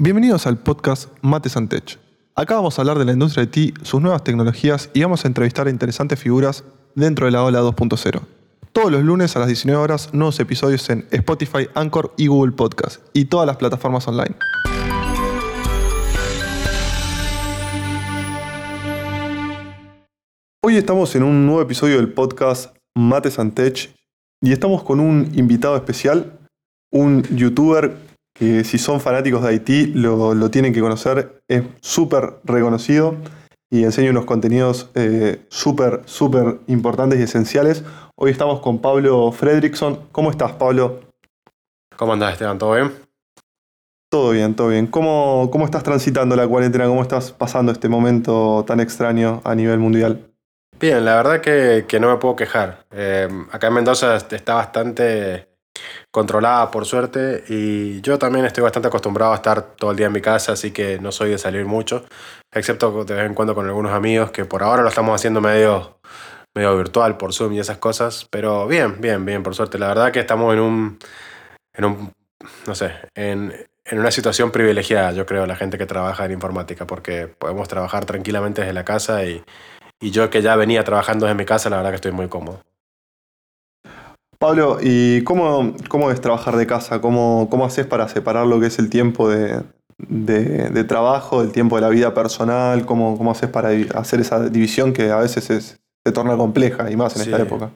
Bienvenidos al podcast Mates and Tech. Acá vamos a hablar de la industria de IT, sus nuevas tecnologías y vamos a entrevistar a interesantes figuras dentro de la ola 2.0. Todos los lunes a las 19 horas, nuevos episodios en Spotify, Anchor y Google Podcast y todas las plataformas online. Hoy estamos en un nuevo episodio del podcast Mates and Tech y estamos con un invitado especial, un youtuber que si son fanáticos de Haití lo, lo tienen que conocer, es súper reconocido y enseña unos contenidos eh, súper, súper importantes y esenciales. Hoy estamos con Pablo Fredrickson. ¿Cómo estás, Pablo? ¿Cómo andás, Esteban? ¿Todo bien? Todo bien, todo bien. ¿Cómo, ¿Cómo estás transitando la cuarentena? ¿Cómo estás pasando este momento tan extraño a nivel mundial? Bien, la verdad que, que no me puedo quejar. Eh, acá en Mendoza está bastante controlada por suerte y yo también estoy bastante acostumbrado a estar todo el día en mi casa, así que no soy de salir mucho, excepto de vez en cuando con algunos amigos que por ahora lo estamos haciendo medio, medio virtual por Zoom y esas cosas, pero bien, bien, bien, por suerte. La verdad que estamos en un, en un no sé, en, en una situación privilegiada, yo creo, la gente que trabaja en informática, porque podemos trabajar tranquilamente desde la casa y, y yo que ya venía trabajando desde mi casa, la verdad que estoy muy cómodo. Pablo, ¿y cómo, cómo es trabajar de casa? ¿Cómo, ¿Cómo haces para separar lo que es el tiempo de, de, de trabajo, el tiempo de la vida personal? ¿Cómo, ¿Cómo haces para hacer esa división que a veces es, se torna compleja y más en Sí. esta época?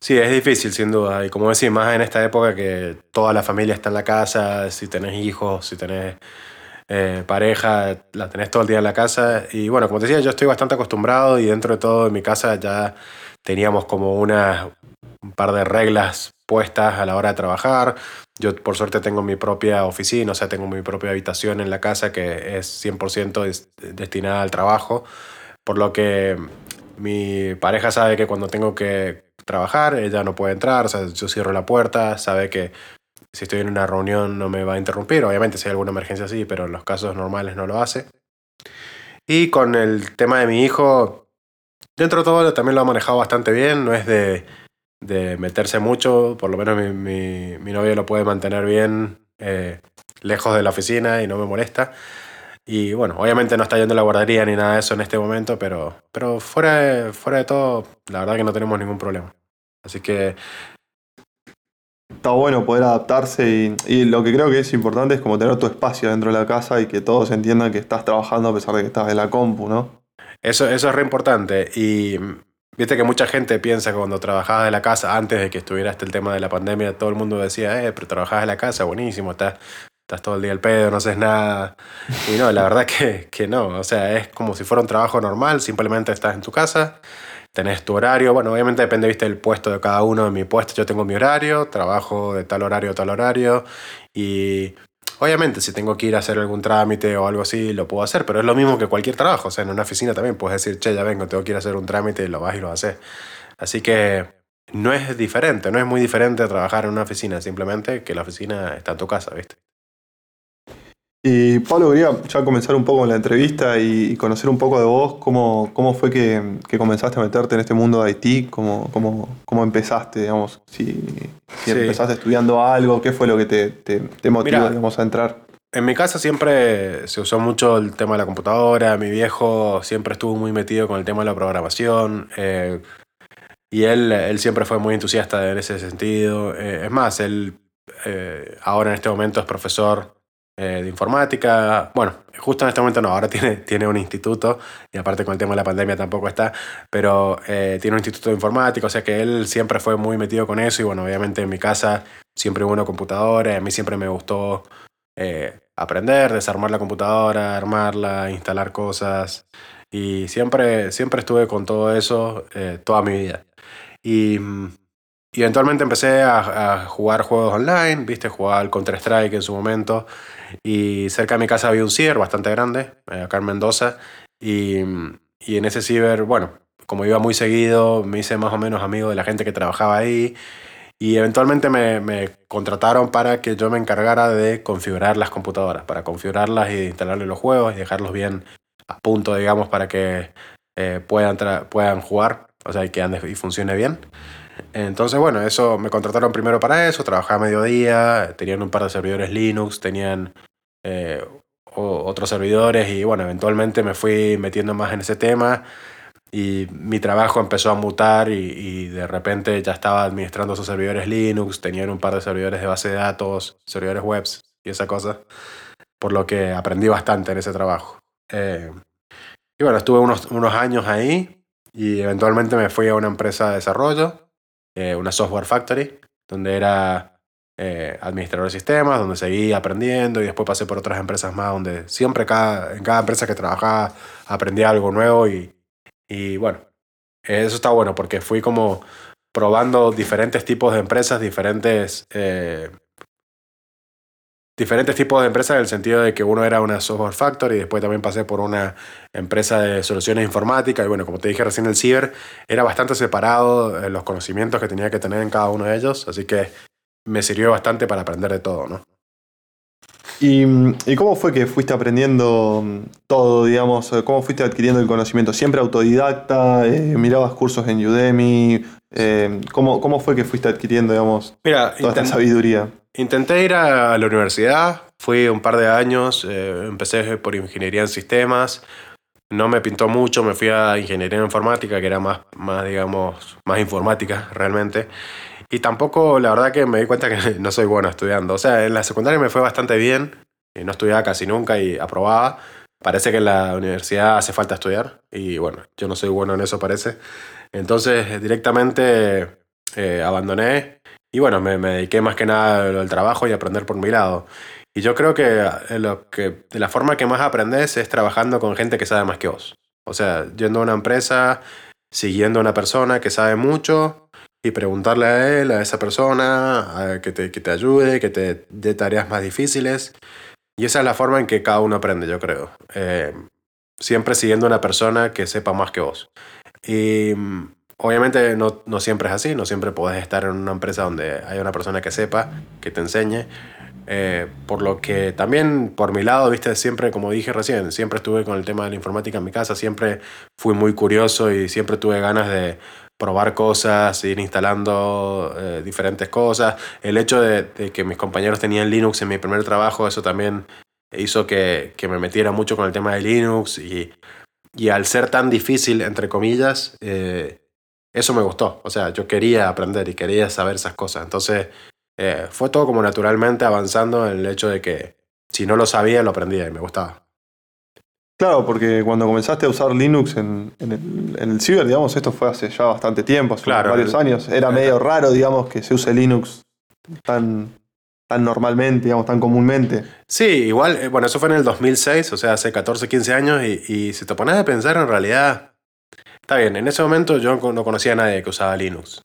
Sí, es difícil, sin duda. Y como decís, más en esta época que toda la familia está en la casa, si tenés hijos, si tenés eh, pareja, la tenés todo el día en la casa. Y bueno, como te decía, yo estoy bastante acostumbrado y dentro de todo en mi casa ya teníamos como una, un par de reglas puestas a la hora de trabajar. Yo por suerte tengo mi propia oficina, o sea, tengo mi propia habitación en la casa que es 100% des- destinada al trabajo, por lo que mi pareja sabe que cuando tengo que trabajar, ella no puede entrar, o sea, yo cierro la puerta, sabe que si estoy en una reunión no me va a interrumpir, obviamente si hay alguna emergencia sí, pero en los casos normales no lo hace. Y con el tema de mi hijo, dentro de todo también lo ha manejado bastante bien, no es de, de meterse mucho, por lo menos mi, mi, mi novio lo puede mantener bien eh, lejos de la oficina y no me molesta. Y bueno, obviamente no está yendo a la guardería ni nada de eso en este momento, pero, pero fuera, de, fuera de todo, la verdad que no tenemos ningún problema. Así que Está bueno poder adaptarse y, y lo que creo que es importante es como tener tu espacio dentro de la casa y que todos entiendan que estás trabajando a pesar de que estás en la compu, ¿no? Eso, eso es re importante. Y viste que mucha gente piensa que cuando trabajabas de la casa, antes de que estuviera este el tema de la pandemia, todo el mundo decía, eh, pero trabajabas de la casa, buenísimo, estás, estás todo el día al pedo, no haces nada. Y no, la verdad que, que no. O sea, es como si fuera un trabajo normal, simplemente estás en tu casa, tenés tu horario. Bueno, obviamente depende, viste, del puesto de cada uno. En mi puesto yo tengo mi horario, trabajo de tal horario a tal horario. Y obviamente si tengo que ir a hacer algún trámite o algo así, lo puedo hacer, pero es lo mismo que cualquier trabajo. O sea, en una oficina también puedes decir, che, ya vengo, tengo que ir a hacer un trámite y lo vas y lo haces. Así que no es diferente, no es muy diferente trabajar en una oficina, simplemente que la oficina está en tu casa, ¿viste? Y Pablo, quería ya comenzar un poco con la entrevista y, conocer un poco de vos, cómo, cómo fue que, que comenzaste a meterte en este mundo de Haití, cómo, cómo, cómo empezaste, digamos, si, si Sí. empezaste estudiando algo, qué fue lo que te, te, te motivó, digamos, a entrar. En mi casa siempre se usó mucho el tema de la computadora, mi viejo siempre estuvo muy metido con el tema de la programación eh, y él, él siempre fue muy entusiasta en ese sentido. Eh, es más, él eh, ahora en este momento es profesor eh, de informática. Bueno, justo en este momento no, ahora tiene, tiene un instituto y aparte con el tema de la pandemia tampoco está, pero eh, tiene un instituto de informática, o sea que él siempre fue muy metido con eso y bueno, obviamente en mi casa siempre hubo una computadora a mí siempre me gustó eh, aprender, desarmar la computadora, armarla, instalar cosas. Y siempre, siempre estuve con todo eso eh, toda mi vida. Y, y eventualmente empecé a, a jugar juegos online, viste, jugaba al Counter-Strike en su momento. Y cerca de mi casa había un ciber bastante grande, eh, acá en Mendoza. Y, y en ese ciber, bueno, como iba muy seguido, me hice más o menos amigo de la gente que trabajaba ahí. Y eventualmente me, me contrataron para que yo me encargara de configurar las computadoras, para configurarlas y instalarle los juegos y dejarlos bien a punto, digamos, para que eh, puedan, puedan jugar, o sea, y que ande y funcione bien. Entonces, bueno, eso me contrataron primero para eso, trabajaba a mediodía, tenían un par de servidores Linux, tenían eh, otros servidores y bueno, eventualmente me fui metiendo más en ese tema y mi trabajo empezó a mutar y, y, de repente ya estaba administrando esos servidores Linux, tenían un par de servidores de base de datos, servidores webs y esa cosa, por lo que aprendí bastante en ese trabajo. Eh, y bueno, estuve unos, unos años ahí y eventualmente me fui a una empresa de desarrollo, eh, una software factory, donde era eh, administrador de sistemas, donde seguí aprendiendo y después pasé por otras empresas más, donde siempre cada, en cada empresa que trabajaba aprendí algo nuevo y, y bueno, eso está bueno porque fui como probando diferentes tipos de empresas, diferentes, eh, diferentes tipos de empresas en el sentido de que uno era una software factory y después también pasé por una empresa de soluciones informáticas y bueno, como te dije recién el ciber, era bastante separado los conocimientos que tenía que tener en cada uno de ellos, así que me sirvió bastante para aprender de todo, ¿no? ¿Y, cómo fue que fuiste aprendiendo todo, digamos? ¿Cómo fuiste adquiriendo el conocimiento? ¿Siempre autodidacta? Eh, ¿Mirabas cursos en Udemy? Eh, ¿cómo, ¿cómo, fue que fuiste adquiriendo, digamos, toda esta sabiduría? Intenté ir a la universidad, fui un par de años, eh, empecé por ingeniería en sistemas, no me pintó mucho, me fui a ingeniería informática, que era más, más digamos, más informática realmente. Y tampoco, la verdad que me di cuenta que no soy bueno estudiando. O sea, en la secundaria me fue bastante bien. Y no estudiaba casi nunca y aprobaba. Parece que en la universidad hace falta estudiar. Y bueno, yo no soy bueno en eso, parece. Entonces, directamente eh, abandoné. Y bueno, me, me, dediqué más que nada al trabajo y aprender por mi lado. Y yo creo que, lo que de la forma que más aprendes es trabajando con gente que sabe más que vos. O sea, yendo a una empresa, siguiendo a una persona que sabe mucho y preguntarle a él, a esa persona, que, te, que te ayude, que te dé tareas más difíciles. Y esa es la forma en que cada uno aprende, yo creo. Eh, siempre siguiendo una persona que sepa más que vos. Y mm, obviamente no, no, siempre es así, no siempre podés estar en una empresa donde hay una persona que sepa, que te enseñe. Eh, por lo que también por mi lado, viste, siempre, como dije recién, siempre estuve con el tema de la informática en mi casa, siempre fui muy curioso y siempre tuve ganas de probar cosas, ir instalando eh, diferentes cosas. El hecho de, que mis compañeros tenían Linux en mi primer trabajo, eso también hizo que, me metiera mucho con el tema de Linux y, y al ser tan difícil, entre comillas, eh, eso me gustó. O sea, yo quería aprender y quería saber esas cosas. Entonces, eh, fue todo como naturalmente avanzando en el hecho de que si no lo sabía, lo aprendía y me gustaba. Claro, porque cuando comenzaste a usar Linux en, el, en, ciber, digamos, esto fue hace ya bastante tiempo, hace varios años. Era medio raro, digamos, que se use Linux tan, tan normalmente, digamos, tan comúnmente. Sí, igual, eh, bueno, eso fue en el 2006, o sea, hace 14, 15 años, y, y si te pones a pensar, en realidad, está bien, en ese momento yo no conocía a nadie que usaba Linux.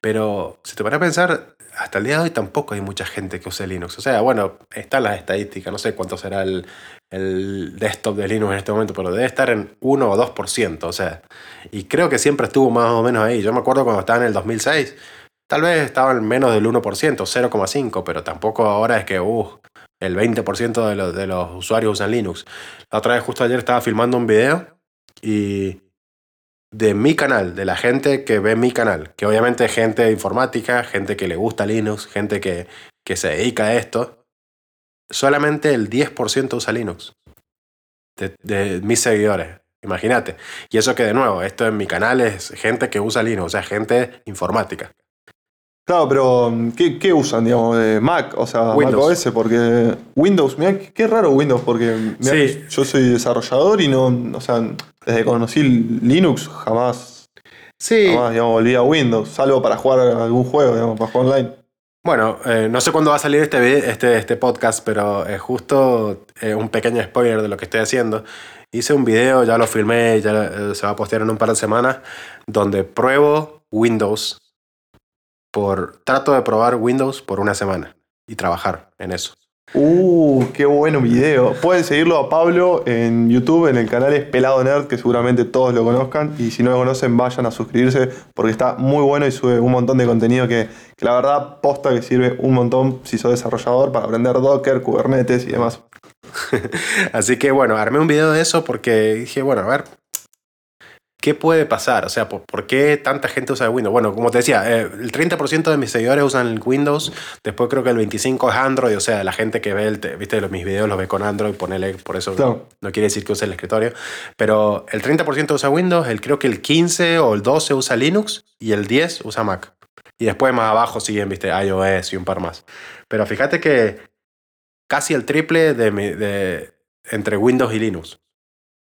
Pero si te pones a pensar, hasta el día de hoy tampoco hay mucha gente que use Linux. O sea, bueno, están las estadísticas, no sé cuánto será el, el desktop de Linux en este momento, pero debe estar en 1 o 2%, o sea, y creo que siempre estuvo más o menos ahí. Yo me acuerdo cuando estaba en el 2006, tal vez estaba en menos del 1%, 0,5%, pero tampoco ahora es que, uh, el 20% de, los, de los usuarios usan Linux. La otra vez, justo ayer, estaba filmando un video y de mi canal, de la gente que ve mi canal, que obviamente es gente de informática, gente que le gusta Linux, gente que, que se dedica a esto, solamente el 10% usa Linux de, mis seguidores. Imagínate. Y eso que de nuevo, esto en mi canal es gente que usa Linux, o sea, gente informática. Claro, pero ¿qué, qué usan, digamos, de Mac? O sea, Windows. Mac OS, porque Windows, mira, qué raro Windows, porque yo soy desarrollador y no, o sea, desde que conocí Linux jamás, sí. jamás, digamos, volví a Windows, salvo para jugar algún juego, digamos, para jugar online. Bueno, eh, no sé cuándo va a salir este, este, este podcast, pero es justo eh, un pequeño spoiler de lo que estoy haciendo. Hice un video, ya lo filmé, ya eh, se va a postear en un par de semanas, donde pruebo Windows por... Trato de probar Windows por una semana y trabajar en eso. Uh, qué bueno video. Pueden seguirlo a Pablo en YouTube, en el canal es Pelado Nerd, que seguramente todos lo conozcan. Y si no lo conocen, vayan a suscribirse porque está muy bueno y sube un montón de contenido que, la verdad posta que sirve un montón si sos desarrollador para aprender Docker, Kubernetes y demás. Así que bueno, armé un video de eso porque dije, bueno, a ver, ¿qué puede pasar? O sea, ¿por, por qué tanta gente usa Windows? Bueno, como te decía, eh, el 30% de mis seguidores usan Windows, después creo que el 25% es Android, o sea, la gente que ve, el, viste, los, mis videos los ve con Android, ponele, por eso Claro. no quiere decir que use el escritorio, pero el 30% usa Windows, el, creo que el 15 o el 12 usa Linux y el 10 usa Mac. Y después más abajo siguen, viste, iOS y un par más. Pero fíjate que casi el triple de, mi- de entre Windows y Linux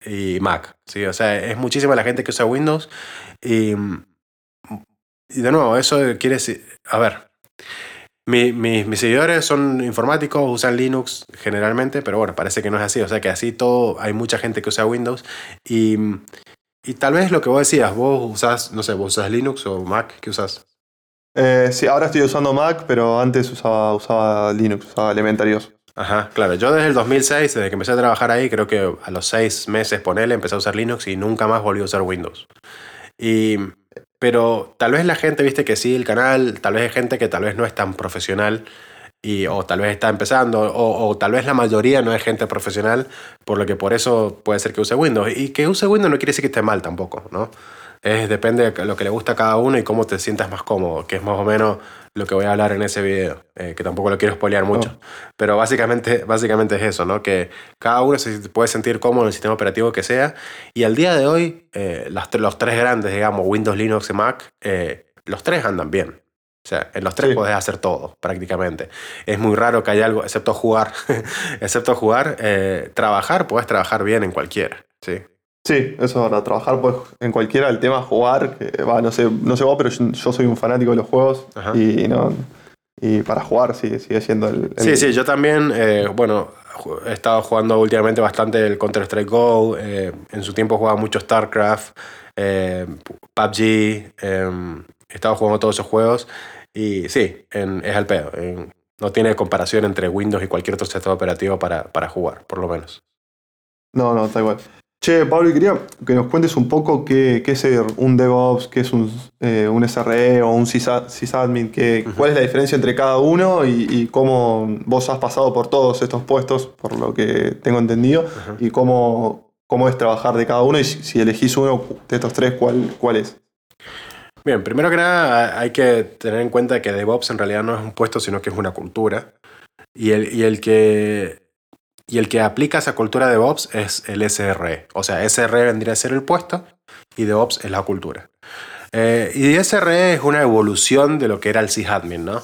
y Mac. ¿sí? O sea, es muchísima la gente que usa Windows. Y, y de nuevo, eso quiere decir. A ver. mi- mi- mis seguidores son informáticos, usan Linux generalmente, pero bueno, parece que no es así. O sea que así todo, hay mucha gente que usa Windows. Y, y tal vez lo que vos decías, vos usás, no sé, vos usás Linux o Mac, ¿qué usás? Eh, sí, ahora estoy usando Mac, pero antes usaba, usaba Linux, usaba Elementarios. Ajá, claro. Yo desde el 2006, desde que empecé a trabajar ahí, creo que a los seis meses, ponele, empecé a usar Linux y nunca más volví a usar Windows. Y, pero tal vez la gente, viste, que sigue el canal, tal vez hay gente que tal vez no es tan profesional y, o tal vez está empezando, o, o tal vez la mayoría no es gente profesional, por lo que por eso puede ser que use Windows. Y que use Windows no quiere decir que esté mal tampoco, ¿no? Es, depende de lo que le gusta a cada uno y cómo te sientas más cómodo, que es más o menos lo que voy a hablar en ese video, eh, que tampoco lo quiero spoilear mucho. Pero básicamente, básicamente es eso, ¿no? Que cada uno se puede sentir cómodo en el sistema operativo que sea. Y al día de hoy, eh, las los tres grandes, digamos, Windows, Linux y Mac, eh, los tres andan bien. O sea, en los tres Sí. podés hacer todo, prácticamente. Es muy raro que haya algo, excepto jugar, excepto jugar, eh, trabajar, puedes trabajar bien en cualquiera, ¿sí? Sí, eso para trabajar pues, en cualquiera, el tema jugar, que, no sé, no sé vos, pero yo, yo soy un fanático de los juegos Ajá. y no y para jugar sigue, sigue siendo el, el- Sí, sí, yo también, eh, bueno, he estado jugando últimamente bastante el Counter-Strike Go, eh, en su tiempo jugaba mucho StarCraft, eh, PUBG, eh, he estado jugando todos esos juegos y sí, en- es al pedo. en- no tiene comparación entre Windows y cualquier otro sistema operativo para, para jugar, por lo menos. No, no, está igual. Che, Pablo, quería que nos cuentes un poco qué, qué es un DevOps, qué es un, eh, un SRE o un sysa- sysadmin, qué, cuál es la diferencia entre cada uno y, y cómo vos has pasado por todos estos puestos, por lo que tengo entendido, y cómo, cómo es trabajar de cada uno y si, si elegís uno de estos tres, ¿cuál, cuál es? Bien, primero que nada hay que tener en cuenta que DevOps en realidad no es un puesto, sino que es una cultura. Y el, y el que y el que aplica esa cultura de DevOps es el SRE. O sea, SRE vendría a ser el puesto y DevOps es la cultura. Eh, y SRE es una evolución de lo que era el sysadmin, ¿no?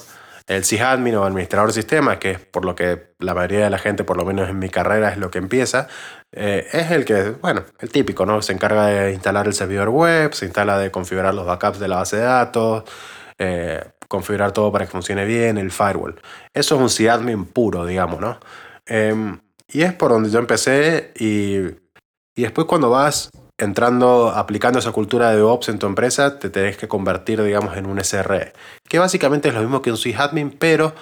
El sysadmin o administrador de sistemas, que es por lo que la mayoría de la gente, por lo menos en mi carrera, es lo que empieza, eh, es el que, bueno, el típico, ¿no? Se encarga de instalar el servidor web, se instala de configurar los backups de la base de datos, eh, configurar todo para que funcione bien, el firewall. Eso es un sysadmin puro, digamos, ¿no? Em, y es por donde yo empecé y, y después cuando vas entrando, aplicando esa cultura de DevOps en tu empresa, te tenés que convertir, digamos, en un SRE, que básicamente es lo mismo que un sysadmin, pero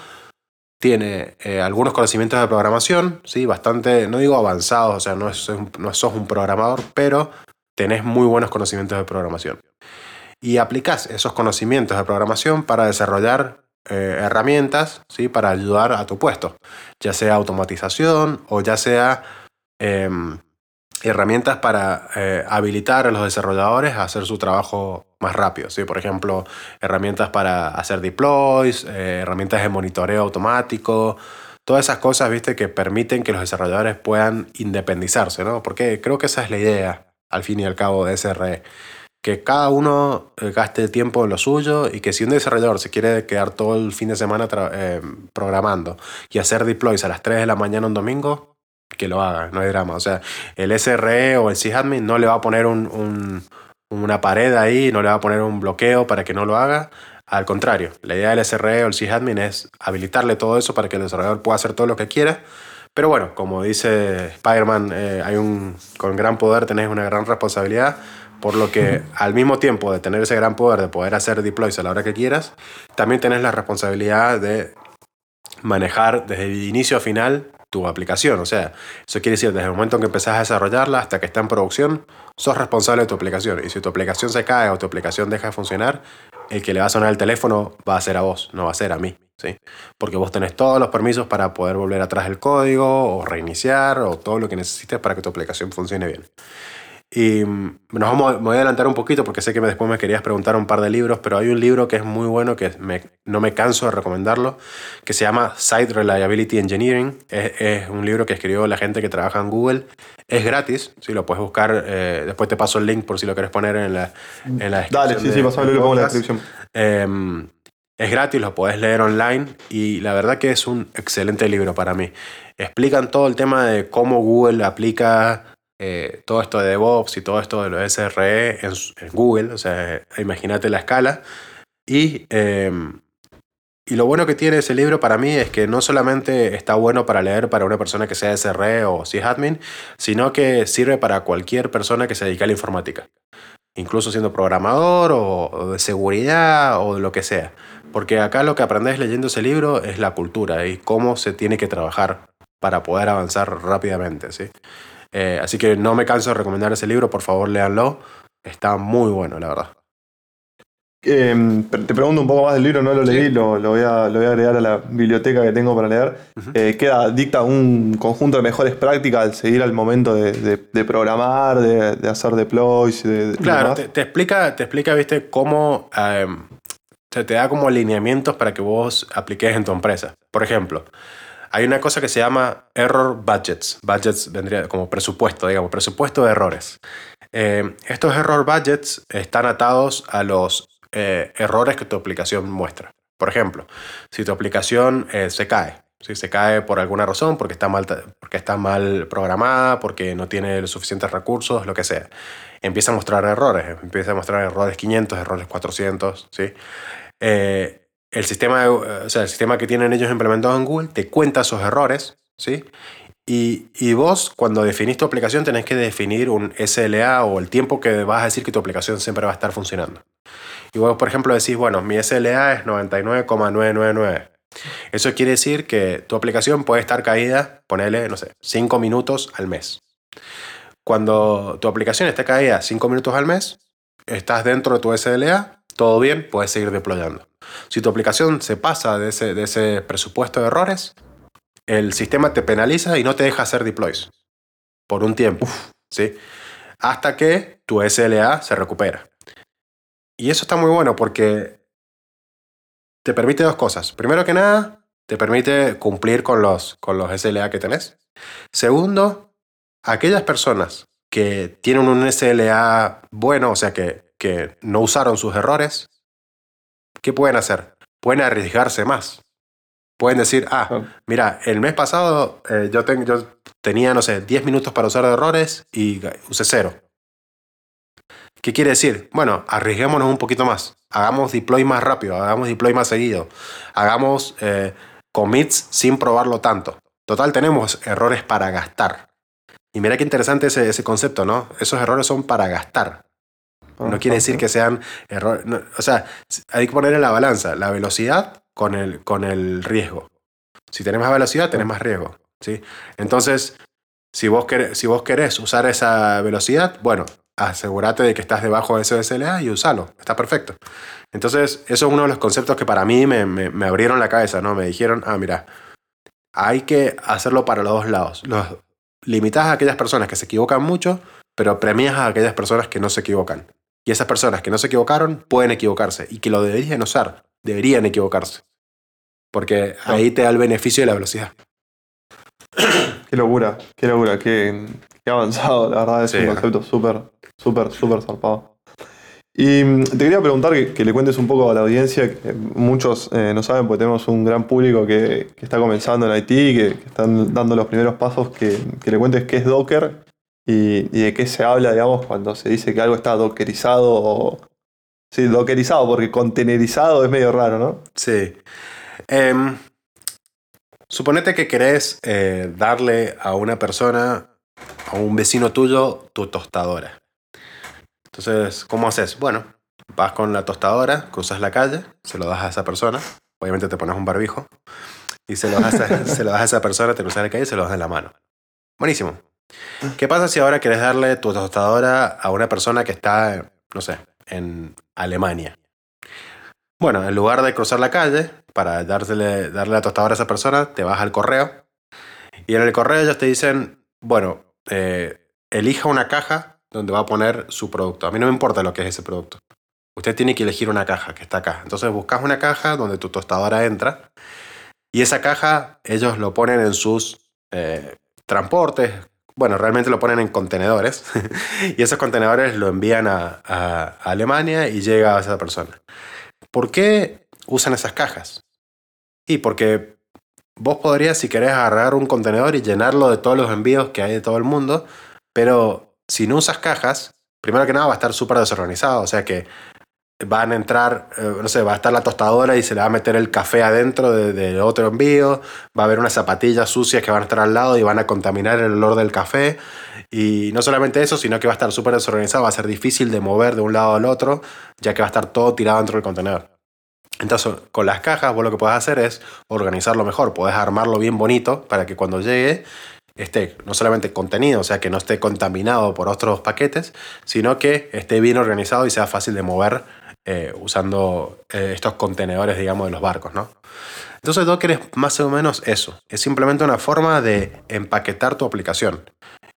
tiene eh, algunos conocimientos de programación, ¿sí? bastante, no digo avanzados, o sea, no, es no sos un programador, pero tenés muy buenos conocimientos de programación. Y aplicás esos conocimientos de programación para desarrollar eh, herramientas ¿sí? para ayudar a tu puesto, ya sea automatización o ya sea em, herramientas para eh, habilitar a los desarrolladores a hacer su trabajo más rápido. ¿sí? Por ejemplo, herramientas para hacer deploys, eh, herramientas de monitoreo automático, todas esas cosas, viste, que permiten que los desarrolladores puedan independizarse, ¿no? Porque creo que esa es la idea, al fin y al cabo, de SRE. Que cada uno eh, gaste tiempo en lo suyo y que si un desarrollador se quiere quedar todo el fin de semana eh, programando y hacer deploys a las 3 de la mañana un domingo, que lo haga, no hay drama. O sea, el SRE o el sysadmin no le va a poner un- una pared ahí, no le va a poner un bloqueo para que no lo haga. Al contrario, la idea del SRE o el sysadmin es habilitarle todo eso para que el desarrollador pueda hacer todo lo que quiera. Pero bueno, como dice Spider-Man, eh, hay un, con gran poder tenés una gran responsabilidad, por lo que al mismo tiempo de tener ese gran poder de poder hacer deploys a la hora que quieras, también tenés la responsabilidad de manejar desde el inicio a final tu aplicación. O sea, eso quiere decir, desde el momento en que empezás a desarrollarla hasta que está en producción, sos responsable de tu aplicación. Y si tu aplicación se cae o tu aplicación deja de funcionar, el que le va a sonar el teléfono va a ser a vos, no va a ser a mí. ¿sí? Porque vos tenés todos los permisos para poder volver atrás el código o reiniciar o todo lo que necesites para que tu aplicación funcione bien. Y mm, nos vamos, me voy a adelantar un poquito porque sé que después me querías preguntar un par de libros, pero hay un libro que es muy bueno, que me, no me canso de recomendarlo, que se llama Site Reliability Engineering. Es, es, un libro que escribió la gente que trabaja en Google. Es gratis, si lo puedes buscar. Eh, después te paso el link por si lo quieres poner en la, en la descripción. Dale, sí, sí, pasame, lo pongo en la descripción. Eh, es gratis, lo podés leer online y la verdad que es un excelente libro para mí. Explican todo el tema de cómo Google aplica eh, todo esto de DevOps y todo esto de los SRE en, Google, o sea, imagínate la escala. Y, em, y lo bueno que tiene ese libro para mí es que no solamente está bueno para leer para una persona que sea SRE o sysadmin, sino que sirve para cualquier persona que se dedique a la informática. Incluso siendo programador o de seguridad o lo que sea. Porque acá lo que aprendes leyendo ese libro es la cultura y cómo se tiene que trabajar para poder avanzar rápidamente. ¿sí? Eh, así que no me canso de recomendar ese libro, por favor léanlo. Está muy bueno, la verdad. Em, te pregunto un poco más del libro, no lo leí, lo, voy a, lo, voy a, agregar a la biblioteca que tengo para leer. Eh, queda, dicta un conjunto de mejores prácticas al seguir al momento de, programar, de, hacer deploys. claro, te, explica, te explica, viste, cómo em, se te da como alineamientos para que vos apliques en tu empresa. Por ejemplo, hay una cosa que se llama error budgets. Budgets vendría como presupuesto, digamos, presupuesto de errores. Eh, estos error budgets están atados a los eh, errores que tu aplicación muestra. Por ejemplo, si tu aplicación eh, se cae, si se cae por alguna razón, porque está, mal, porque está mal programada, porque no tiene los suficientes recursos, lo que sea, empieza a mostrar errores, empieza a mostrar errores 500, errores 400, ¿sí? El, sistema, o sea, el sistema que tienen ellos implementado en Google te cuenta esos errores, ¿sí? Y, y, vos, cuando definís tu aplicación, tenés que definir un SLA o el tiempo que vas a decir que tu aplicación siempre va a estar funcionando. Y vos, por ejemplo, decís, bueno, mi SLA es 99,999. Eso quiere decir que tu aplicación puede estar caída, ponele, no sé, 5 minutos al mes. Cuando tu aplicación está caída 5 minutos al mes, estás dentro de tu SLA todo bien, puedes seguir deployando. Si tu aplicación se pasa de ese, de ese presupuesto de errores, el sistema te penaliza y no te deja hacer deploys por un tiempo, ¿sí? Hasta que tu SLA se recupera. Y eso está muy bueno porque te permite dos cosas. Primero que nada, te permite cumplir con los, con los SLA que tenés. Segundo, aquellas personas que tienen un SLA bueno, o sea que que no usaron sus errores, ¿qué pueden hacer? Pueden arriesgarse más. Pueden decir, ah, mira, el mes pasado eh, yo, yo tenía, no sé, 10 minutos para usar errores y usé cero. ¿Qué quiere decir? Bueno, arriesguémonos un poquito más. Hagamos deploy más rápido, hagamos deploy más seguido. Hagamos eh, commits sin probarlo tanto. Total, tenemos errores para gastar. Y mira qué interesante ese, ese concepto, ¿no? Esos errores son para gastar. No quiere decir que sean errores. o sea, hay que poner en la balanza la velocidad con el, con el riesgo. Si tenés más velocidad, tenés más riesgo. ¿sí? Entonces, si vos, querés, si vos querés usar esa velocidad, bueno, asegúrate de que estás debajo de ese SLA y usalo. Está perfecto. Entonces, eso es uno de los conceptos que para mí me, me, abrieron la cabeza, ¿no? Me dijeron, ah, mira, hay que hacerlo para los dos lados. Los, limitás a aquellas personas que se equivocan mucho, pero premias a aquellas personas que no se equivocan. Y esas personas que no se equivocaron pueden equivocarse y que lo deberían usar, deberían equivocarse. Porque ahí te da el beneficio de la velocidad. Qué locura, qué locura, qué, avanzado, la verdad es un concepto súper, súper, súper zarpado. Y mm, te quería preguntar que, le cuentes un poco a la audiencia, que muchos eh, no saben, porque tenemos un gran público que, está comenzando en Haití, que, que, están dando los primeros pasos, que, le cuentes qué es Docker y, de qué se habla, digamos, cuando se dice que algo está dockerizado o... Sí, dockerizado, porque contenerizado es medio raro, ¿no? Sí. Em, suponete que querés eh, darle a una persona, a un vecino tuyo, tu tostadora. Entonces, ¿cómo haces? Bueno, vas con la tostadora, cruzas la calle, se lo das a esa persona, obviamente te pones un barbijo, y se lo das a, se lo das a esa persona, te cruzas la calle y se lo das en la mano. Buenísimo. ¿Qué pasa si ahora quieres darle tu tostadora a una persona que está, no sé, en Alemania? Bueno, en lugar de cruzar la calle para darle, darle la tostadora a esa persona, te vas al correo y en el correo ellos te dicen, bueno, eh, elija una caja donde va a poner su producto. A mí no me importa lo que es ese producto. Usted tiene que elegir una caja que está acá. Entonces buscas una caja donde tu tostadora entra y esa caja ellos lo ponen en sus eh, transportes. Bueno, realmente lo ponen en contenedores y esos contenedores lo envían a, a Alemania y llega a esa persona. ¿Por qué usan esas cajas? Y porque vos podrías, si querés, agarrar un contenedor y llenarlo de todos los envíos que hay de todo el mundo, pero si no usas cajas, primero que nada va a estar súper desorganizado, o sea que van a entrar, eh, no sé, va a estar la tostadora y se le va a meter el café adentro de, otro envío, va a haber unas zapatillas sucias que van a estar al lado y van a contaminar el olor del café. Y no solamente eso, sino que va a estar súper desorganizado, va a ser difícil de mover de un lado al otro, ya que va a estar todo tirado dentro del contenedor. Entonces, con las cajas, vos lo que puedes hacer es organizarlo mejor, podés armarlo bien bonito para que cuando llegue esté no solamente contenido, o sea, que no esté contaminado por otros paquetes, sino que esté bien organizado y sea fácil de mover eh, usando eh, estos contenedores, digamos, de los barcos, ¿no? Entonces Docker es más o menos eso, es simplemente una forma de empaquetar tu aplicación.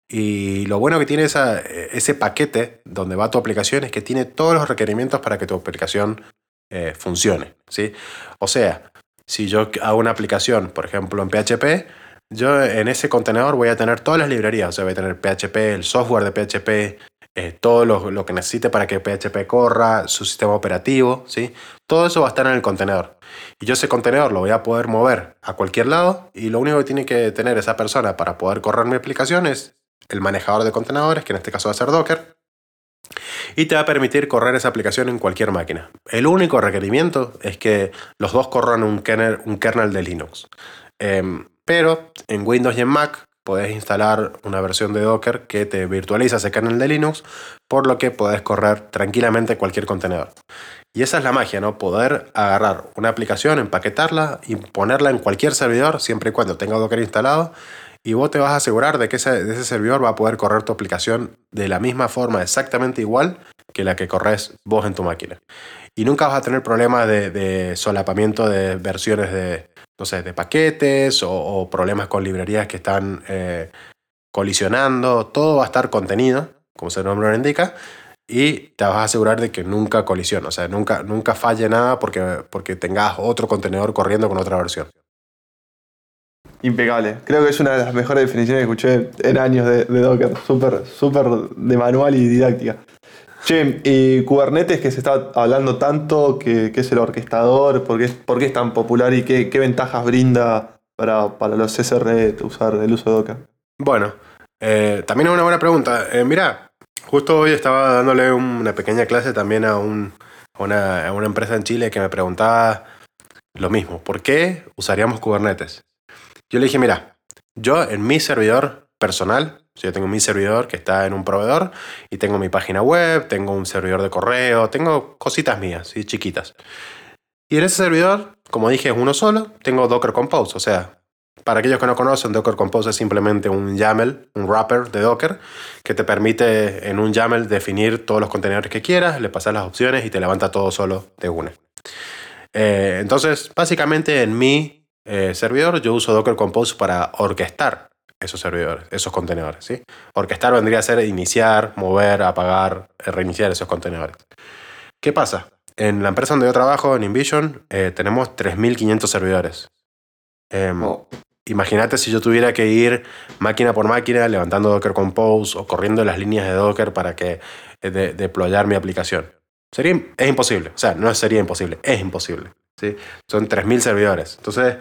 Y lo bueno que tiene ese paquete donde va tu aplicación es que tiene todos los requerimientos para que tu aplicación eh, funcione. ¿sí? O sea, si yo hago una aplicación, por ejemplo, en PHP, yo en ese contenedor voy a tener todas las librerías. O sea, voy a tener PHP, el software de PHP, eh, todo lo, que necesite para que PHP corra, su sistema operativo, ¿sí? Todo eso va a estar en el contenedor. Y yo ese contenedor lo voy a poder mover a cualquier lado y lo único que tiene que tener esa persona para poder correr mi aplicación es el manejador de contenedores, que en este caso va a ser Docker, y te va a permitir correr esa aplicación en cualquier máquina. El único requerimiento es que los dos corran un kernel, un de Linux. Em, pero en Windows y en Mac podés instalar una versión de Docker que te virtualiza ese kernel de Linux, por lo que podés correr tranquilamente cualquier contenedor. Y esa es la magia, ¿no? Poder agarrar una aplicación, empaquetarla y ponerla en cualquier servidor, siempre y cuando tenga Docker instalado. Y vos te vas a asegurar de que ese, ese servidor va a poder correr tu aplicación de la misma forma, exactamente igual que la que corres vos en tu máquina. Y nunca vas a tener problemas de solapamiento de versiones de, no sé, de paquetes o, problemas con librerías que están eh, colisionando. Todo va a estar contenido, como su nombre lo indica, y te vas a asegurar de que nunca colisione, o sea, nunca, nunca falle nada porque, porque tengas otro contenedor corriendo con otra versión. Impecable. Creo que es una de las mejores definiciones que escuché en años de, de Docker. Súper, súper de manual y didáctica. Che, y Kubernetes que se está hablando tanto, que, es el orquestador, ¿por qué, por qué es tan popular y qué, ventajas brinda para, los SRE usar el uso de Docker? Bueno, eh, también es una buena pregunta. Eh, mira, justo hoy estaba dándole una pequeña clase también a, una, a una empresa en Chile que me preguntaba lo mismo, ¿por qué usaríamos Kubernetes? Yo le dije, mira, yo en mi servidor personal yo tengo mi servidor que está en un proveedor y tengo mi página web, tengo un servidor de correo, tengo cositas mías, ¿sí? chiquitas. Y en ese servidor, como dije, es uno solo, tengo Docker Compose. O sea, para aquellos que no conocen, Docker Compose es simplemente un YAML, un wrapper de Docker, que te permite en un YAML definir todos los contenedores que quieras, le pasas las opciones y te levanta todo solo de una. Eh, entonces, básicamente en mi eh, servidor yo uso Docker Compose para orquestar esos servidores, esos contenedores. ¿sí? Orquestar vendría a ser iniciar, mover, apagar, eh, reiniciar esos contenedores. ¿Qué pasa? En la empresa donde yo trabajo, en InVision, eh, tenemos 3.500 servidores. Em, oh. Imagínate si yo tuviera que ir máquina por máquina levantando Docker Compose o corriendo las líneas de Docker para que eh, deployar mi aplicación. Sería, es imposible. O sea, no sería imposible, es imposible. ¿sí? Son 3.000 servidores. Entonces,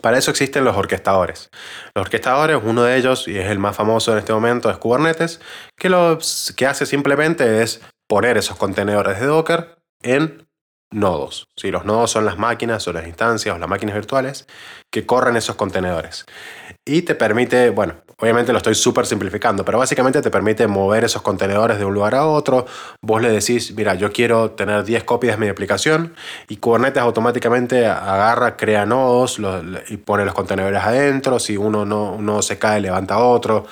para eso existen los orquestadores. Los orquestadores, uno de ellos, y es el más famoso en este momento, es Kubernetes, que lo que hace simplemente es poner esos contenedores de Docker en nodos. Si Los nodos son las máquinas o las instancias o las máquinas virtuales que corren esos contenedores. Y te permite, bueno, obviamente lo estoy súper simplificando, pero básicamente te permite mover esos contenedores de un lugar a otro. Vos le decís, mira, yo quiero tener 10 copias de mi aplicación y Kubernetes automáticamente agarra, crea nodos y pone los contenedores adentro. Si uno no, se cae, levanta otro.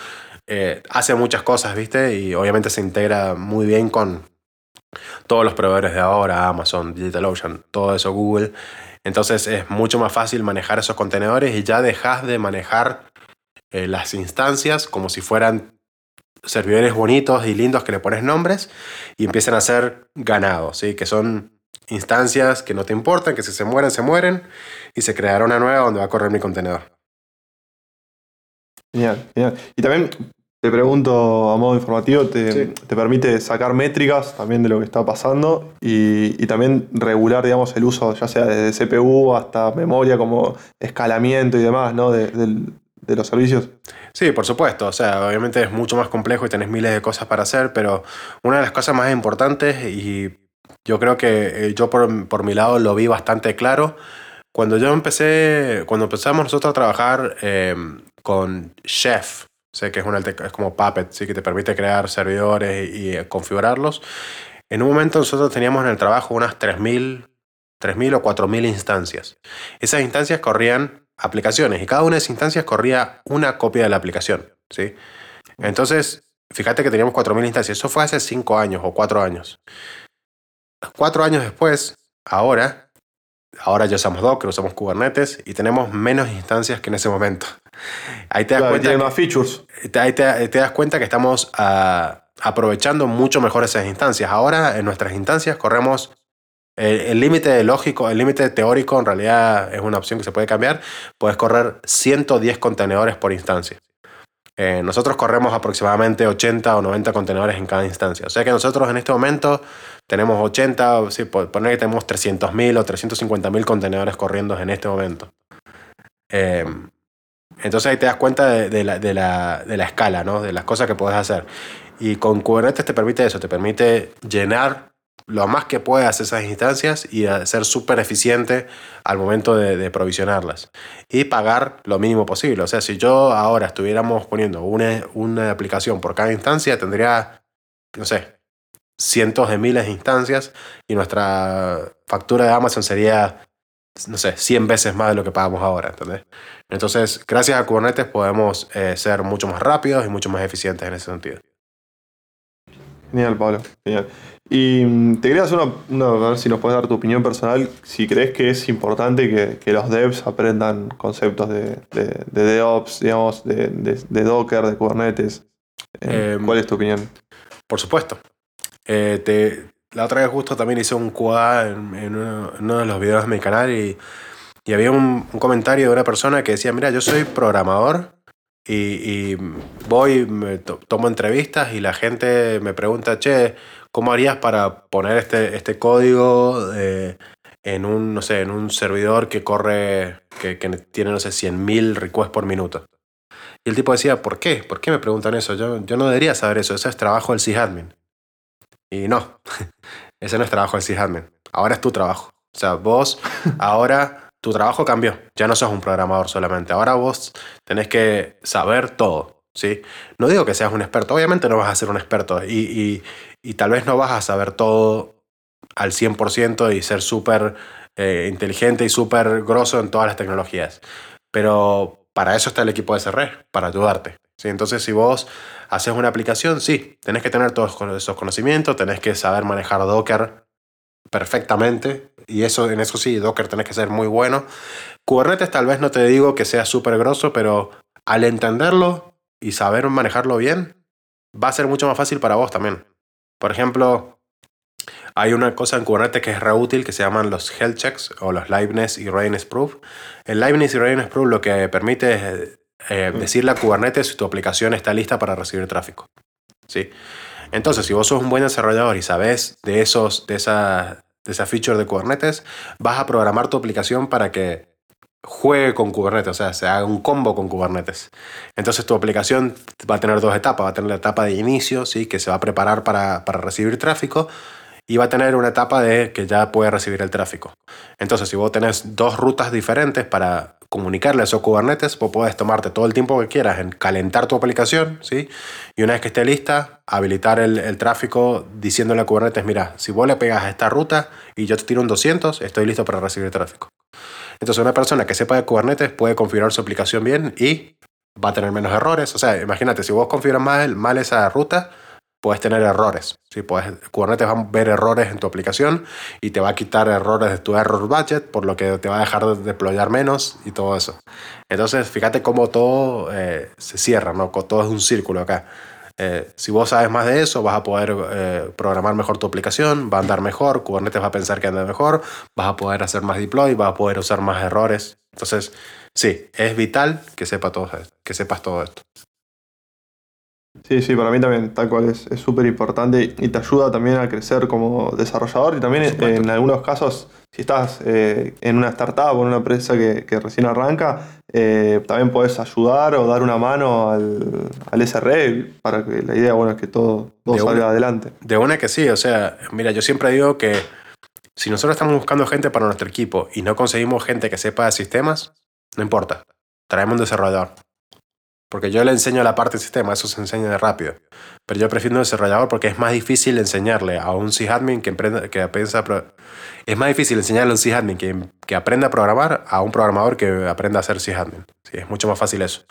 Eh, hace muchas cosas, ¿viste? Y obviamente se integra muy bien con todos los proveedores de ahora, Amazon, DigitalOcean, todo eso, Google. Entonces es mucho más fácil manejar esos contenedores y ya dejas de manejar eh, las instancias como si fueran servidores bonitos y lindos que le pones nombres y empiezan a ser ganados, ¿sí? que son instancias que no te importan, que si se mueren, se mueren y se creará una nueva donde va a correr mi contenedor. Genial, genial. Y también te pregunto a modo informativo, te, te permite sacar métricas también de lo que está pasando y, y, también regular, digamos, el uso, ya sea desde CPU hasta memoria, como escalamiento y demás, ¿no? De, de los servicios. Sí, por supuesto. O sea, obviamente es mucho más complejo y tenés miles de cosas para hacer, pero una de las cosas más importantes, y yo creo que eh, yo por, por mi lado lo vi bastante claro, cuando yo empecé, cuando empezamos nosotros a trabajar eh, con Chef, sé que es, una, como Puppet, ¿sí? que te permite crear servidores y, y, configurarlos. En un momento nosotros teníamos en el trabajo unas 3.000, 3.000 o 4.000 instancias. Esas instancias corrían aplicaciones y cada una de esas instancias corría una copia de la aplicación. ¿sí? Entonces, fíjate que teníamos 4.000 instancias. Eso fue hace 5 años o 4 años. 4 años después, ahora, ahora ya usamos Docker, usamos Kubernetes y tenemos menos instancias que en ese momento. Ahí te das claro, cuenta. Tiene más features. Ahí te, te, das cuenta que estamos uh, aprovechando mucho mejor esas instancias. Ahora en nuestras instancias corremos el límite lógico, el límite teórico en realidad es una opción que se puede cambiar. Puedes correr 110 contenedores por instancia. Eh, nosotros corremos aproximadamente 80 o 90 contenedores en cada instancia. O sea que nosotros en este momento tenemos 80, sí, poner que tenemos 300.000 o 350.000 contenedores corriendo en este momento. Eh, entonces ahí te das cuenta de, la, de, la, de la escala, ¿no? de las cosas que puedes hacer. Y con Kubernetes te permite eso, te permite llenar lo más que puedas esas instancias y ser súper eficiente al momento de, de, provisionarlas. Y pagar lo mínimo posible. O sea, si yo ahora estuviéramos poniendo una, una aplicación por cada instancia, tendría, no sé, cientos de miles de instancias y nuestra factura de Amazon sería, no sé, 100 veces más de lo que pagamos ahora. ¿entendés? Entonces, gracias a Kubernetes podemos eh, ser mucho más rápidos y mucho más eficientes en ese sentido. Genial, Pablo. Genial. Y mm, te quería hacer una, una, a ver si nos puedes dar tu opinión personal, si crees que es importante que, que los devs aprendan conceptos de, de, de DevOps, digamos, de, de, Docker, de Kubernetes. Eh, ¿Cuál es tu opinión? Por supuesto. Eh, te, la otra vez justo también hice un QA en, uno, de los videos de mi canal y, y había un, un comentario de una persona que decía, mira, yo soy programador y, y, voy, me to tomo entrevistas y la gente me pregunta, che, ¿cómo harías para poner este, este código eh, en, un, no sé, en un servidor que corre, que, que tiene, no sé, 100.000 requests por minuto? Y el tipo decía, ¿por qué? ¿Por qué me preguntan eso? Yo, yo no debería saber eso, eso es trabajo del sysadmin. Y no, ese no es trabajo del sysadmin. Ahora es tu trabajo. O sea, vos ahora tu trabajo cambió. Ya no sos un programador solamente. Ahora vos tenés que saber todo. ¿sí? No digo que seas un experto. Obviamente no vas a ser un experto. Y, y, y tal vez no vas a saber todo al 100% y ser súper eh, inteligente y súper grosso en todas las tecnologías. Pero para eso está el equipo de SR, para ayudarte. ¿sí? Entonces, si vos haces una aplicación, sí, tenés que tener todos esos conocimientos, tenés que saber manejar Docker perfectamente. Y eso, en eso sí, Docker tenés que ser muy bueno. Kubernetes tal vez no te digo que sea súper grosso, pero al entenderlo y saber manejarlo bien, va a ser mucho más fácil para vos también. Por ejemplo, hay una cosa en Kubernetes que es re útil que se llaman los health checks o los liveness y readiness proof. El liveness y readiness proof lo que permite es eh, decirle a Kubernetes si tu aplicación está lista para recibir tráfico. ¿Sí? Entonces, si vos sos un buen desarrollador y sabes de, esos, de, esa, de esa feature de Kubernetes, vas a programar tu aplicación para que juegue con Kubernetes, o sea, se haga un combo con Kubernetes. Entonces tu aplicación va a tener dos etapas, va a tener la etapa de inicio, ¿sí? que se va a preparar para, para recibir tráfico, y va a tener una etapa de que ya puede recibir el tráfico. Entonces, si vos tenés dos rutas diferentes para comunicarle a esos Kubernetes, vos podés tomarte todo el tiempo que quieras en calentar tu aplicación, ¿sí? Y una vez que esté lista, habilitar el, el, tráfico diciéndole a Kubernetes, mira, si vos le pegas a esta ruta y yo te tiro un 200, estoy listo para recibir tráfico. Entonces una persona que sepa de Kubernetes puede configurar su aplicación bien y va a tener menos errores. O sea, imagínate, si vos configuras mal, mal esa ruta, puedes tener errores. ¿sí? Puedes, Kubernetes va a ver errores en tu aplicación y te va a quitar errores de tu error budget, por lo que te va a dejar de deployar menos y todo eso. Entonces, fíjate cómo todo eh, se cierra, ¿no? Todo es un círculo acá. Eh, si vos sabes más de eso, vas a poder eh, programar mejor tu aplicación, va a andar mejor, Kubernetes va a pensar que anda mejor, vas a poder hacer más deploy, vas a poder usar más errores. Entonces, sí, es vital que, sepa todo, que sepas todo esto. Sí, sí, para mí también, tal cual, es súper importante y te ayuda también a crecer como desarrollador y también en, algunos casos, si estás eh, en una startup o en una empresa que, recién arranca, eh, también puedes ayudar o dar una mano al, al SRE para que la idea, bueno, es que todo, salga adelante. De una que sí, o sea, mira, yo siempre digo que si nosotros estamos buscando gente para nuestro equipo y no conseguimos gente que sepa de sistemas, no importa, traemos un desarrollador. Porque yo le enseño la parte del sistema, eso se enseña de rápido. Pero yo prefiero un desarrollador porque es más difícil enseñarle a un sysadmin que, aprenda, que piensa... Es más difícil enseñarle a un sysadmin que, que aprenda a programar a un programador que aprenda a ser sysadmin. Sí, es mucho más fácil eso.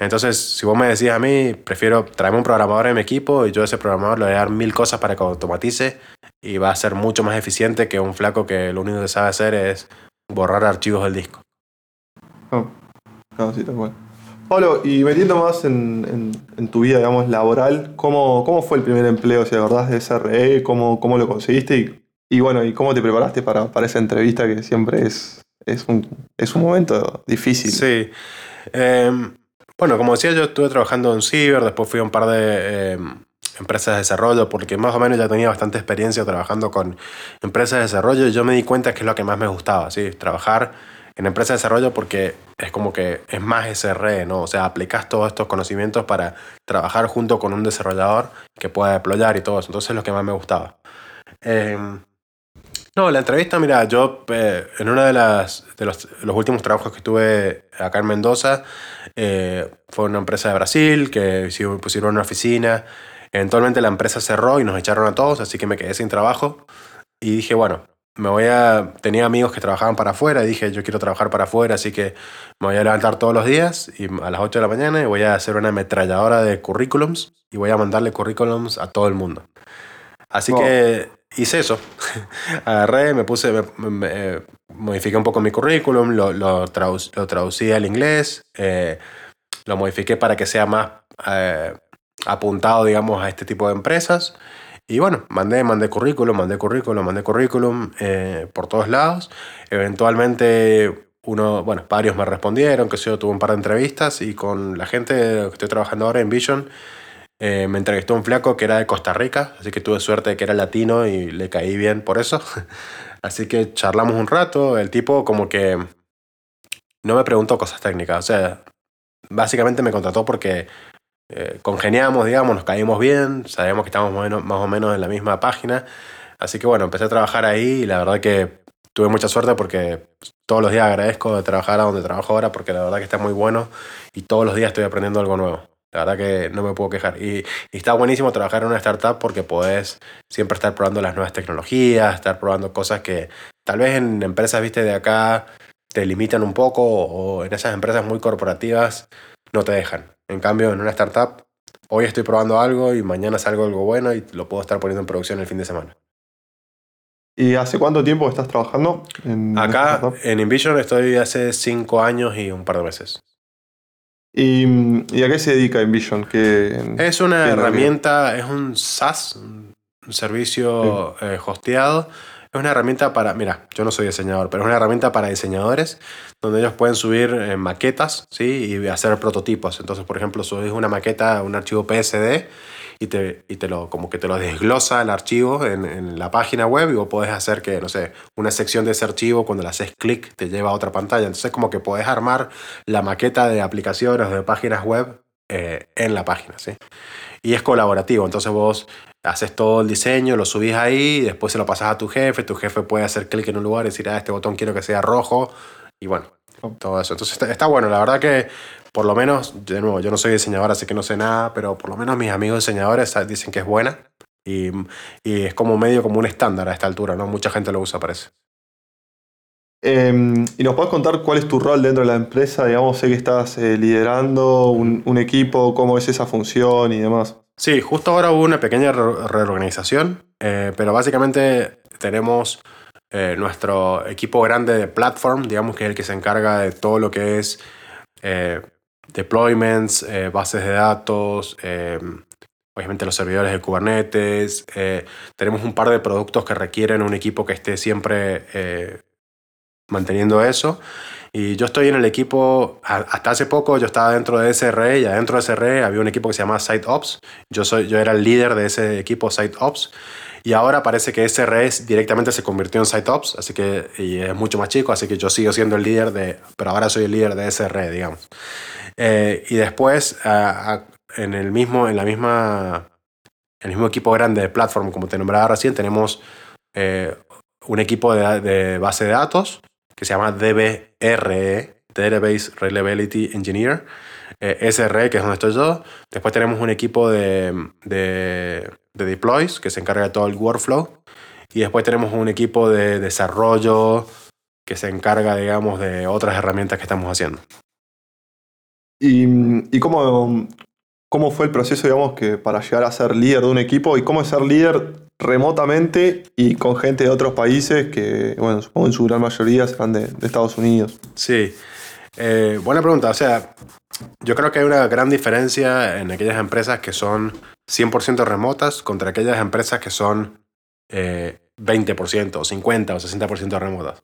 Entonces, si vos me decís a mí, prefiero traerme un programador en mi equipo y yo a ese programador le voy a dar mil cosas para que automatice y va a ser mucho más eficiente que un flaco que lo único que sabe hacer es borrar archivos del disco. Oh, no, sí, tal. Pablo, y metiendo más en, tu vida, digamos, laboral, ¿cómo, ¿cómo, fue el primer empleo? Si verdad de SRE, ¿cómo, cómo lo conseguiste? Y, bueno, ¿y cómo te preparaste para, para esa entrevista que siempre es, es, un, es un momento difícil? Sí. Em, bueno, como decía, yo estuve trabajando en Ciber, después fui a un par de em, empresas de desarrollo, porque más o menos ya tenía bastante experiencia trabajando con empresas de desarrollo y yo me di cuenta que es lo que más me gustaba, ¿sí? Trabajar en empresa de desarrollo porque es como que es más SRE, ¿no? O sea, aplicas todos estos conocimientos para trabajar junto con un desarrollador que pueda deployar y todo eso. Entonces es lo que más me gustaba. Em, no, la entrevista, mira, yo eh, en uno de los, últimos trabajos que tuve acá en Mendoza, eh, fue una empresa de Brasil que pusieron una oficina. Eventualmente la empresa cerró y nos echaron a todos, así que me quedé sin trabajo. Y dije, bueno, me voy a. Tenía amigos que trabajaban para afuera y dije, yo quiero trabajar para afuera, así que me voy a levantar todos los días y a las 8 de la mañana y voy a hacer una ametralladora de currículums y voy a mandarle currículums a todo el mundo. Así que hice eso. Agarré, me puse, me, eh, modifiqué un poco mi currículum, lo, lo, lo traducí al inglés, eh, lo modifiqué para que sea más eh, apuntado, digamos, a este tipo de empresas. Y bueno, mandé, mandé currículum, mandé currículum, mandé currículum eh, por todos lados. Eventualmente, uno, bueno, varios me respondieron, que yo tuve un par de entrevistas y con la gente que estoy trabajando ahora en Vision, eh, me entrevistó un flaco que era de Costa Rica, así que tuve suerte de que era latino y le caí bien por eso. así que charlamos un rato, el tipo como que no me preguntó cosas técnicas, o sea, básicamente me contrató porque eh, congeniamos, digamos, nos caímos bien, sabíamos que estábamos más o, menos, en la misma página. Así que bueno, empecé a trabajar ahí y la verdad que tuve mucha suerte porque todos los días agradezco de trabajar a donde trabajo ahora porque la verdad que está muy bueno y todos los días estoy aprendiendo algo nuevo. La verdad que no me puedo quejar. Y, está buenísimo trabajar en una startup porque podés siempre estar probando las nuevas tecnologías, estar probando cosas que tal vez en empresas, viste, de acá te limitan un poco o en esas empresas muy corporativas no te dejan. En cambio, en una startup, hoy estoy probando algo y mañana salgo algo bueno y lo puedo estar poniendo en producción el fin de semana. ¿Y hace cuánto tiempo estás trabajando? En Acá en InVision estoy hace cinco años y un par de meses. ¿Y, a qué se dedica InVision? es una herramienta, es un SaaS, un servicio eh, hosteado es una herramienta para, mira, yo no soy diseñador, pero es una herramienta para diseñadores donde ellos pueden subir eh, maquetas ¿sí? y hacer prototipos. Entonces, por ejemplo, subís una maqueta, un archivo PSD y te, y te lo, como que te lo desglosa el archivo en, en, la página web y vos podés hacer que, no sé, una sección de ese archivo cuando le haces clic te lleva a otra pantalla. Entonces, como que podés armar la maqueta de aplicaciones o de páginas web eh, en la página, ¿sí? Y es colaborativo, entonces vos haces todo el diseño, lo subís ahí, después se lo pasas a tu jefe, tu jefe puede hacer clic en un lugar y decir, ah, este botón quiero que sea rojo, y bueno, todo eso. Entonces está, bueno, la verdad que por lo menos, de nuevo, yo no soy diseñador, así que no sé nada, pero por lo menos mis amigos diseñadores dicen que es buena y, y es como medio como un estándar a esta altura, ¿no? Mucha gente lo usa, parece. Em, ¿Y nos puedes contar cuál es tu rol dentro de la empresa? Digamos, sé que estás eh, liderando un, equipo, cómo es esa función y demás. Sí, justo ahora hubo una pequeña reorganización, eh, pero básicamente tenemos eh, nuestro equipo grande de platform, digamos que es el que se encarga de todo lo que es deployments, bases de datos, obviamente los servidores de Kubernetes. tenemos un par de productos que requieren un equipo que esté siempre manteniendo eso. Y yo estoy en el equipo, hasta hace poco yo estaba dentro de SRE y adentro de SRE había un equipo que se llama Site Ops. Yo, soy, yo era el líder de ese equipo Site Ops. Y ahora parece que SRE directamente se convirtió en Site Ops, así que y es mucho más chico, así que yo sigo siendo el líder de, pero ahora soy el líder de SRE, digamos. Eh, y después, en el mismo, en la misma, el mismo equipo grande de platform, como te nombraba recién, tenemos eh, un equipo de base de datos que se llama DBRE, Database Reliability Engineer, eh, SRE, que es donde estoy yo. Después tenemos un equipo de, de, de deploys que se encarga de todo el workflow. Y después tenemos un equipo de desarrollo que se encarga, digamos, de otras herramientas que estamos haciendo. ¿Y, y cómo, cómo fue el proceso, digamos, que para llegar a ser líder de un equipo? ¿Y cómo es ser líder remotamente y con gente de otros países que, bueno, supongo en su gran mayoría serán de, Estados Unidos? Sí, Eh, buena pregunta. O sea, yo creo que hay una gran diferencia en aquellas empresas que son 100% remotas contra aquellas empresas que son eh, 20% o 50 o 60% remotas.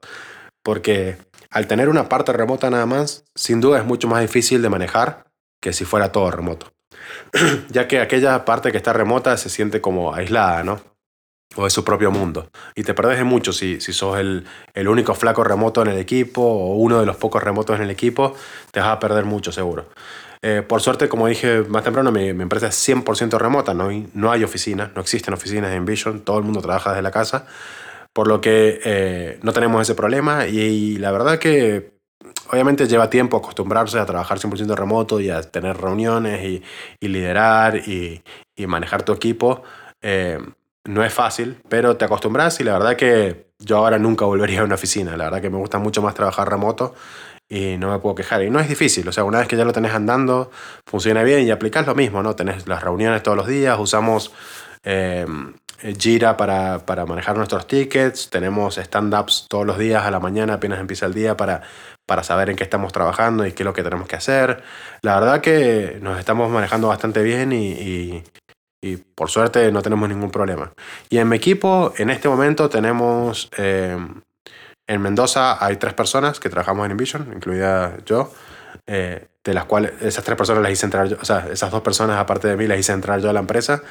Porque al tener una parte remota nada más, sin duda es mucho más difícil de manejar que si fuera todo remoto. ya que aquella parte que está remota se siente como aislada, ¿no? O de su propio mundo. Y te perdés de mucho si, si sos el, el único flaco remoto en el equipo o uno de los pocos remotos en el equipo, te vas a perder mucho seguro. Eh, por suerte, como dije más temprano, mi, mi empresa es 100% remota, no hay, no hay oficinas, no existen oficinas en Vision, todo el mundo trabaja desde la casa, por lo que eh, no tenemos ese problema y, y la verdad que obviamente lleva tiempo acostumbrarse a trabajar 100% remoto y a tener reuniones y, y liderar y, y manejar tu equipo. Eh, no es fácil, pero te acostumbras y la verdad que yo ahora nunca volvería a una oficina. La verdad que me gusta mucho más trabajar remoto y no me puedo quejar. Y no es difícil, o sea, una vez que ya lo tenés andando, funciona bien y aplicás lo mismo, ¿no? Tenés las reuniones todos los días, usamos eh, Jira para, para manejar nuestros tickets, tenemos stand-ups todos los días a la mañana, apenas empieza el día, para, para saber en qué estamos trabajando y qué es lo que tenemos que hacer. La verdad que nos estamos manejando bastante bien y, y, y por suerte no tenemos ningún problema. Y en mi equipo, en este momento tenemos... eh, en Mendoza hay tres personas que trabajamos en Envision, incluida yo, eh, de las cuales esas tres personas las hice entrar yo, o sea, esas dos personas aparte de mí las hice entrar yo a la empresa,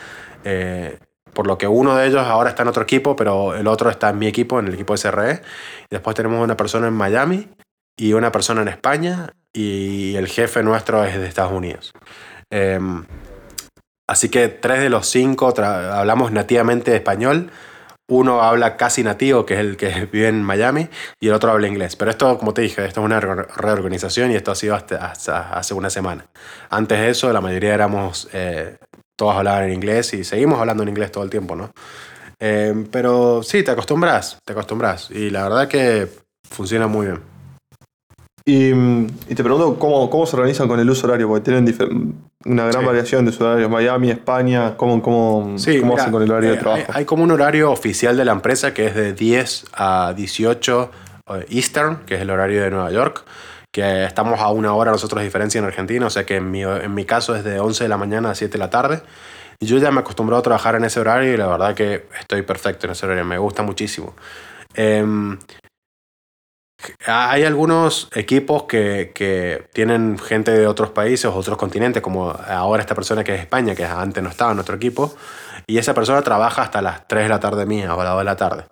eh, por lo que uno de ellos ahora está en otro equipo, pero el otro está en mi equipo, en el equipo de SRE. Después tenemos una persona en Miami y una persona en España y el jefe nuestro es de Estados Unidos. Así que tres de los cinco hablamos nativamente español. Uno habla casi nativo, que es el que vive en Miami, y el otro habla inglés. Pero esto, como te dije, esto es una re- reorganización y esto ha sido hasta, hasta hace una semana. Antes de eso, la mayoría éramos, eh, todos hablaban en inglés y seguimos hablando en inglés todo el tiempo, ¿no? Eh, pero sí, te acostumbras, te acostumbras. Y la verdad que funciona muy bien. Y, y te pregunto cómo, cómo se organizan con el uso horario, porque tienen una gran Sí. variación de horarios. Miami, España, ¿cómo, cómo, Sí, cómo mira, hacen con el horario eh, de trabajo? Hay, hay como un horario oficial de la empresa que es de 10 a 18 eh, Eastern, que es el horario de Nueva York, que estamos a una hora nosotros de diferencia en Argentina, o sea que en mi, en mi caso es de 11 de la mañana a 7 de la tarde. Y yo ya me he acostumbrado a trabajar en ese horario y la verdad que estoy perfecto en ese horario, me gusta muchísimo. Em, hay algunos equipos que, que tienen gente de otros países otros continentes, como ahora esta persona que es España, que antes no estaba en nuestro equipo, y esa persona trabaja hasta las 3 de la tarde mía o a las 2 de la tarde.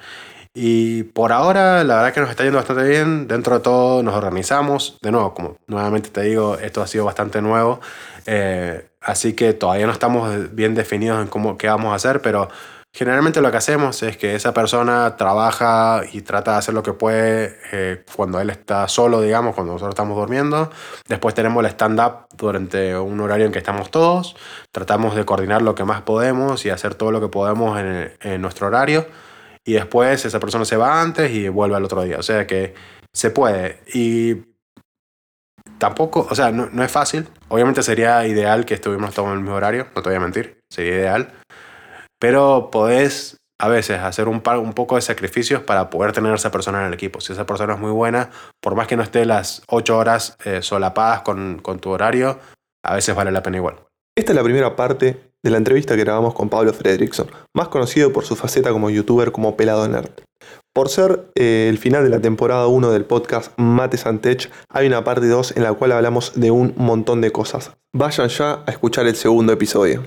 Y por ahora, la verdad que nos está yendo bastante bien. Dentro de todo, nos organizamos. De nuevo, como nuevamente te digo, esto ha sido bastante nuevo. eh, así que todavía no estamos bien definidos en cómo, qué vamos a hacer, pero generalmente lo que hacemos es que esa persona trabaja y trata de hacer lo que puede eh, cuando él está solo, digamos, cuando nosotros estamos durmiendo. Después tenemos el stand-up durante un horario en que estamos todos. Tratamos de coordinar lo que más podemos y hacer todo lo que podemos en, en nuestro horario y después esa persona se va antes y vuelve al otro día. O sea que se puede. Y tampoco, o sea, no, no es fácil. Obviamente sería ideal que estuviéramos todos en el mismo horario, no te voy a mentir, sería ideal. Pero podés a veces hacer un, poco de sacrificios para poder tener a esa persona en el equipo. Si esa persona es muy buena, por más que no esté las 8 horas eh, solapadas con, tu horario, a veces vale la pena igual. Esta es la primera parte de la entrevista que grabamos con Pablo Fredrickson, más conocido por su faceta como youtuber como Pelado Nerd. Por ser eh, el final de la temporada 1 del podcast Mates and Tech, hay una parte 2 en la cual hablamos de un montón de cosas. Vayan ya a escuchar el segundo episodio.